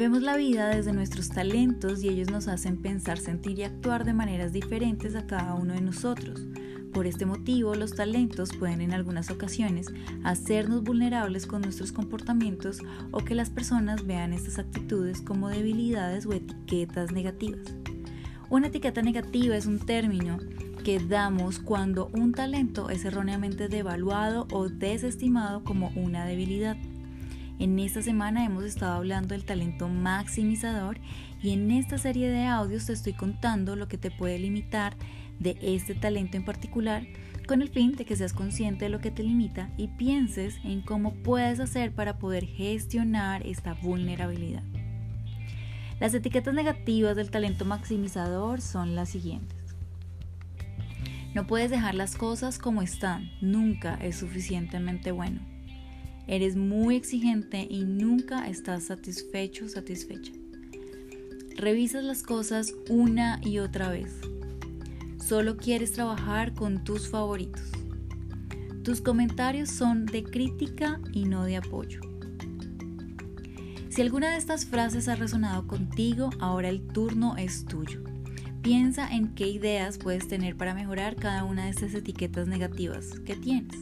Vemos la vida desde nuestros talentos y ellos nos hacen pensar, sentir y actuar de maneras diferentes a cada uno de nosotros. Por este motivo, los talentos pueden en algunas ocasiones hacernos vulnerables con nuestros comportamientos o que las personas vean estas actitudes como debilidades o etiquetas negativas. Una etiqueta negativa es un término que damos cuando un talento es erróneamente devaluado o desestimado como una debilidad. En esta semana hemos estado hablando del talento maximizador y en esta serie de audios te estoy contando lo que te puede limitar de este talento en particular con el fin de que seas consciente de lo que te limita y pienses en cómo puedes hacer para poder gestionar esta vulnerabilidad. Las etiquetas negativas del talento maximizador son las siguientes. No puedes dejar las cosas como están, nunca es suficientemente bueno. Eres muy exigente y nunca estás satisfecho satisfecha. Revisas las cosas una y otra vez. Solo quieres trabajar con tus favoritos. Tus comentarios son de crítica y no de apoyo. Si alguna de estas frases ha resonado contigo, ahora el turno es tuyo. Piensa en qué ideas puedes tener para mejorar cada una de estas etiquetas negativas que tienes.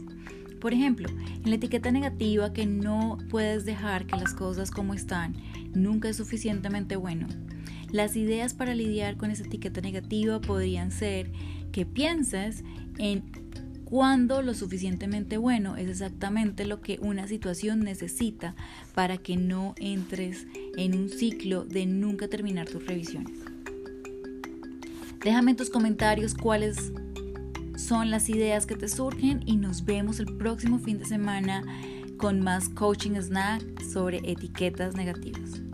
Por ejemplo, en la etiqueta negativa que no puedes dejar que las cosas como están nunca es suficientemente bueno, las ideas para lidiar con esa etiqueta negativa podrían ser que pienses en cuándo lo suficientemente bueno es exactamente lo que una situación necesita para que no entres en un ciclo de nunca terminar tus revisiones. Déjame en tus comentarios cuáles son las ideas que te surgen y nos vemos el próximo fin de semana con más coaching snack sobre etiquetas negativas.